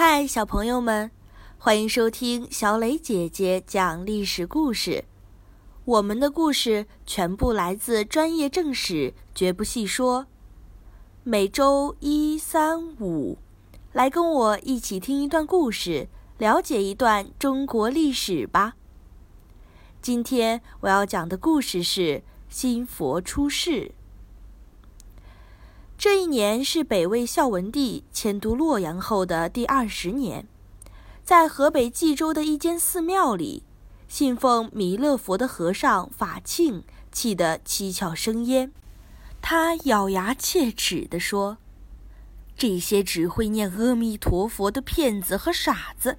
嗨，小朋友们，欢迎收听小磊姐姐讲历史故事。我们的故事全部来自专业正史，绝不细说。每周一、三、五，来跟我一起听一段故事，了解一段中国历史吧。今天我要讲的故事是新佛出世。这一年是北魏孝文帝迁都洛阳后的第二十年，在河北冀州的一间寺庙里，信奉弥勒佛的和尚法庆气得七窍生烟。他咬牙切齿地说：“这些只会念阿弥陀佛的骗子和傻子，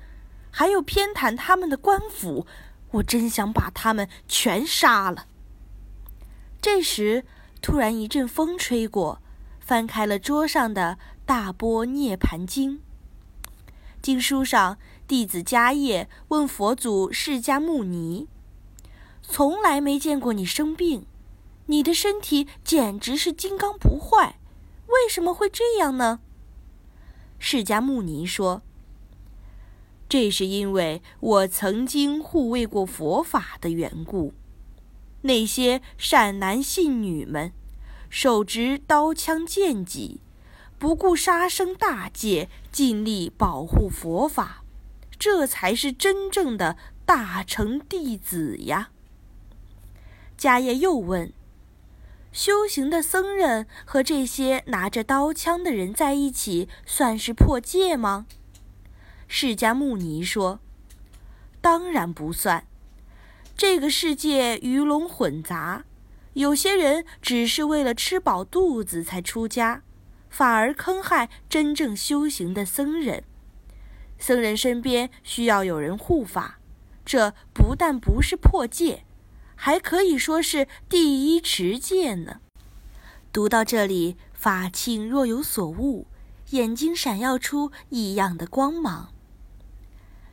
还有偏袒他们的官府，我真想把他们全杀了。”这时，突然一阵风吹过。翻开了桌上的大波涅盘经，经书上弟子迦叶问佛祖释迦牟尼：“从来没见过你生病，你的身体简直是金刚不坏，为什么会这样呢？”释迦牟尼说：“这是因为我曾经护卫过佛法的缘故，那些善男信女们。”手执刀枪剑戟，不顾杀生大戒，尽力保护佛法，这才是真正的大成弟子呀。迦叶又问：“修行的僧人和这些拿着刀枪的人在一起，算是破戒吗？”释迦牟尼说：“当然不算。这个世界鱼龙混杂。”有些人只是为了吃饱肚子才出家，反而坑害真正修行的僧人。僧人身边需要有人护法，这不但不是破戒，还可以说是第一持戒呢。读到这里，法庆若有所悟，眼睛闪耀出异样的光芒。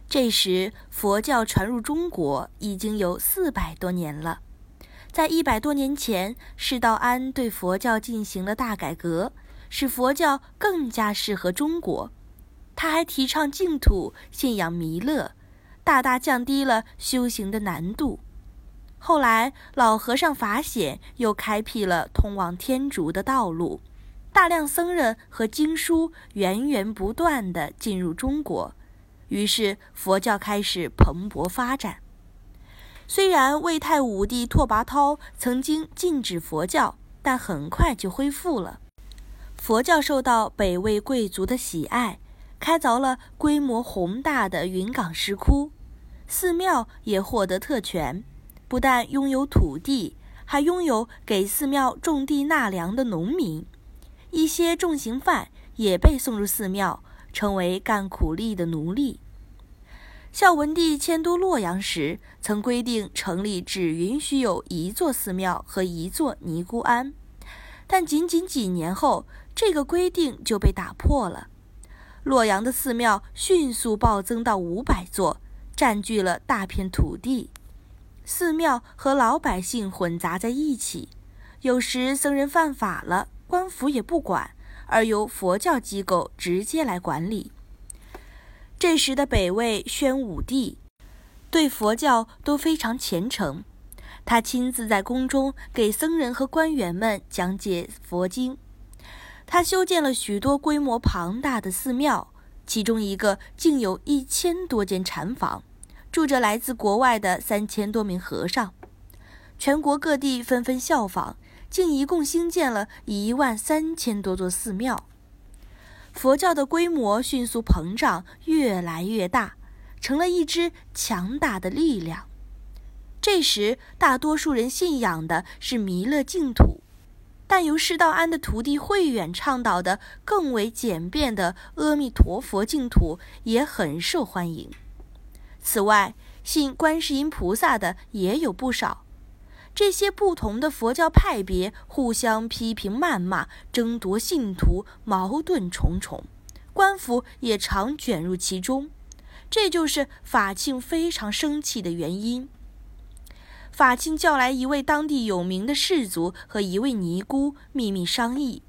这时，佛教传入中国已经有四百多年了。在一百多年前，释道安对佛教进行了大改革，使佛教更加适合中国。他还提倡净土，信仰弥勒，大大降低了修行的难度。后来，老和尚法显又开辟了通往天竺的道路，大量僧人和经书源源不断地进入中国，于是佛教开始蓬勃发展。虽然魏太武帝拓跋焘曾经禁止佛教，但很快就恢复了。佛教受到北魏贵族的喜爱，开凿了规模宏大的云冈石窟，寺庙也获得特权，不但拥有土地，还拥有给寺庙种地纳粮的农民。一些重刑犯也被送入寺庙，成为干苦力的奴隶。孝文帝迁都洛阳时，曾规定城里只允许有一座寺庙和一座尼姑庵，但仅仅几年后，这个规定就被打破了。洛阳的寺庙迅速暴增到五百座，占据了大片土地。寺庙和老百姓混杂在一起，有时僧人犯法了，官府也不管，而由佛教机构直接来管理。这时的北魏宣武帝对佛教都非常虔诚，他亲自在宫中给僧人和官员们讲解佛经。他修建了许多规模庞大的寺庙，其中一个竟有一千多间禅房，住着来自国外的三千多名和尚。全国各地纷纷效仿，竟一共兴建了一万三千多座寺庙。佛教的规模迅速膨胀，越来越大，成了一支强大的力量。这时，大多数人信仰的是弥勒净土，但由释道安的徒弟慧远倡导的更为简便的阿弥陀佛净土也很受欢迎。此外，信观世音菩萨的也有不少。这些不同的佛教派别互相批评谩骂，争夺信徒，矛盾重重，官府也常卷入其中，这就是法庆非常生气的原因。法庆叫来一位当地有名的士族和一位尼姑秘密商议。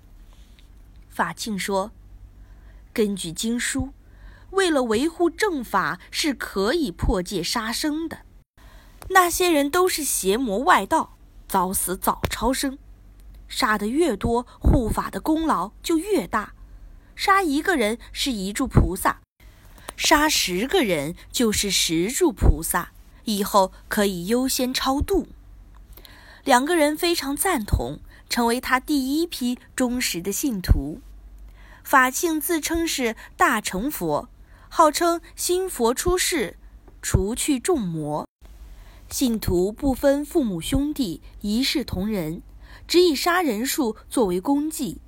法庆说：“根据经书，为了维护正法，是可以破戒杀生的。那些人都是邪魔外道，早死早超生。杀的越多，护法的功劳就越大。杀一个人是一柱菩萨，杀十个人就是十柱菩萨。以后可以优先超度。两个人非常赞同，成为他第一批忠实的信徒。法庆自称是大乘佛，号称新佛出世，除去众魔。信徒不分父母兄弟，一视同仁，只以杀人数作为功绩。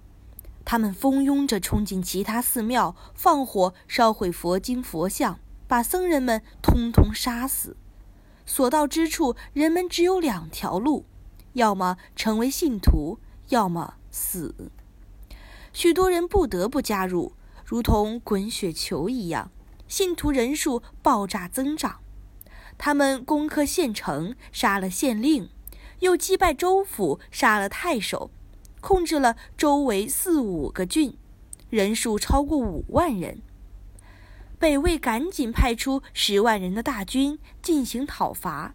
他们蜂拥着冲进其他寺庙，放火烧毁佛经佛像，把僧人们通通杀死。所到之处，人们只有两条路：要么成为信徒，要么死。许多人不得不加入，如同滚雪球一样，信徒人数爆炸增长。他们攻克县城，杀了县令，又击败州府，杀了太守，控制了周围四五个郡，人数超过五万人。北魏赶紧派出十万人的大军进行讨伐，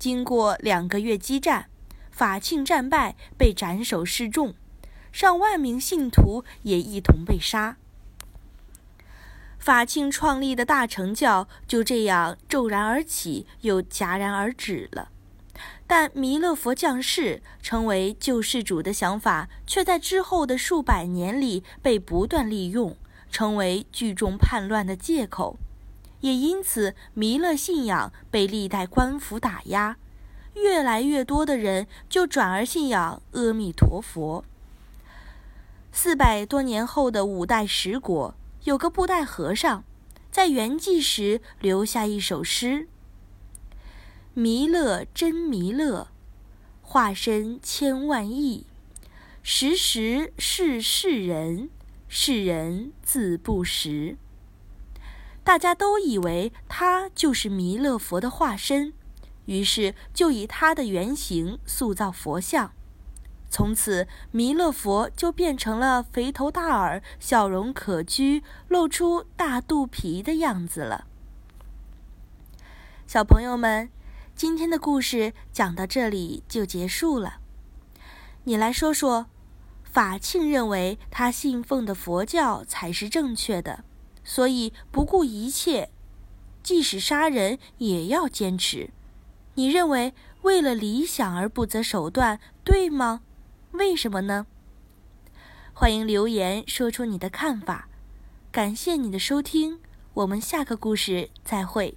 经过两个月激战，法庆战败，被斩首示众，上万名信徒也一同被杀。法庆创立的大乘教就这样骤然而起，又戛然而止了。但弥勒佛降世成为救世主的想法，却在之后的数百年里被不断利用。成为聚众叛乱的借口，也因此弥勒信仰被历代官府打压，越来越多的人就转而信仰阿弥陀佛。四百多年后的五代十国，有个布袋和尚，在圆寂时留下一首诗：“弥勒真弥勒，化身千万亿，时时是世人。”世人自不识，大家都以为他就是弥勒佛的化身，于是就以他的原型塑造佛像。从此，弥勒佛就变成了肥头大耳、笑容可掬、露出大肚皮的样子了。小朋友们，今天的故事讲到这里就结束了。你来说说。法庆认为他信奉的佛教才是正确的，所以不顾一切，即使杀人也要坚持。你认为为了理想而不择手段，对吗？为什么呢？欢迎留言说出你的看法。感谢你的收听，我们下个故事再会。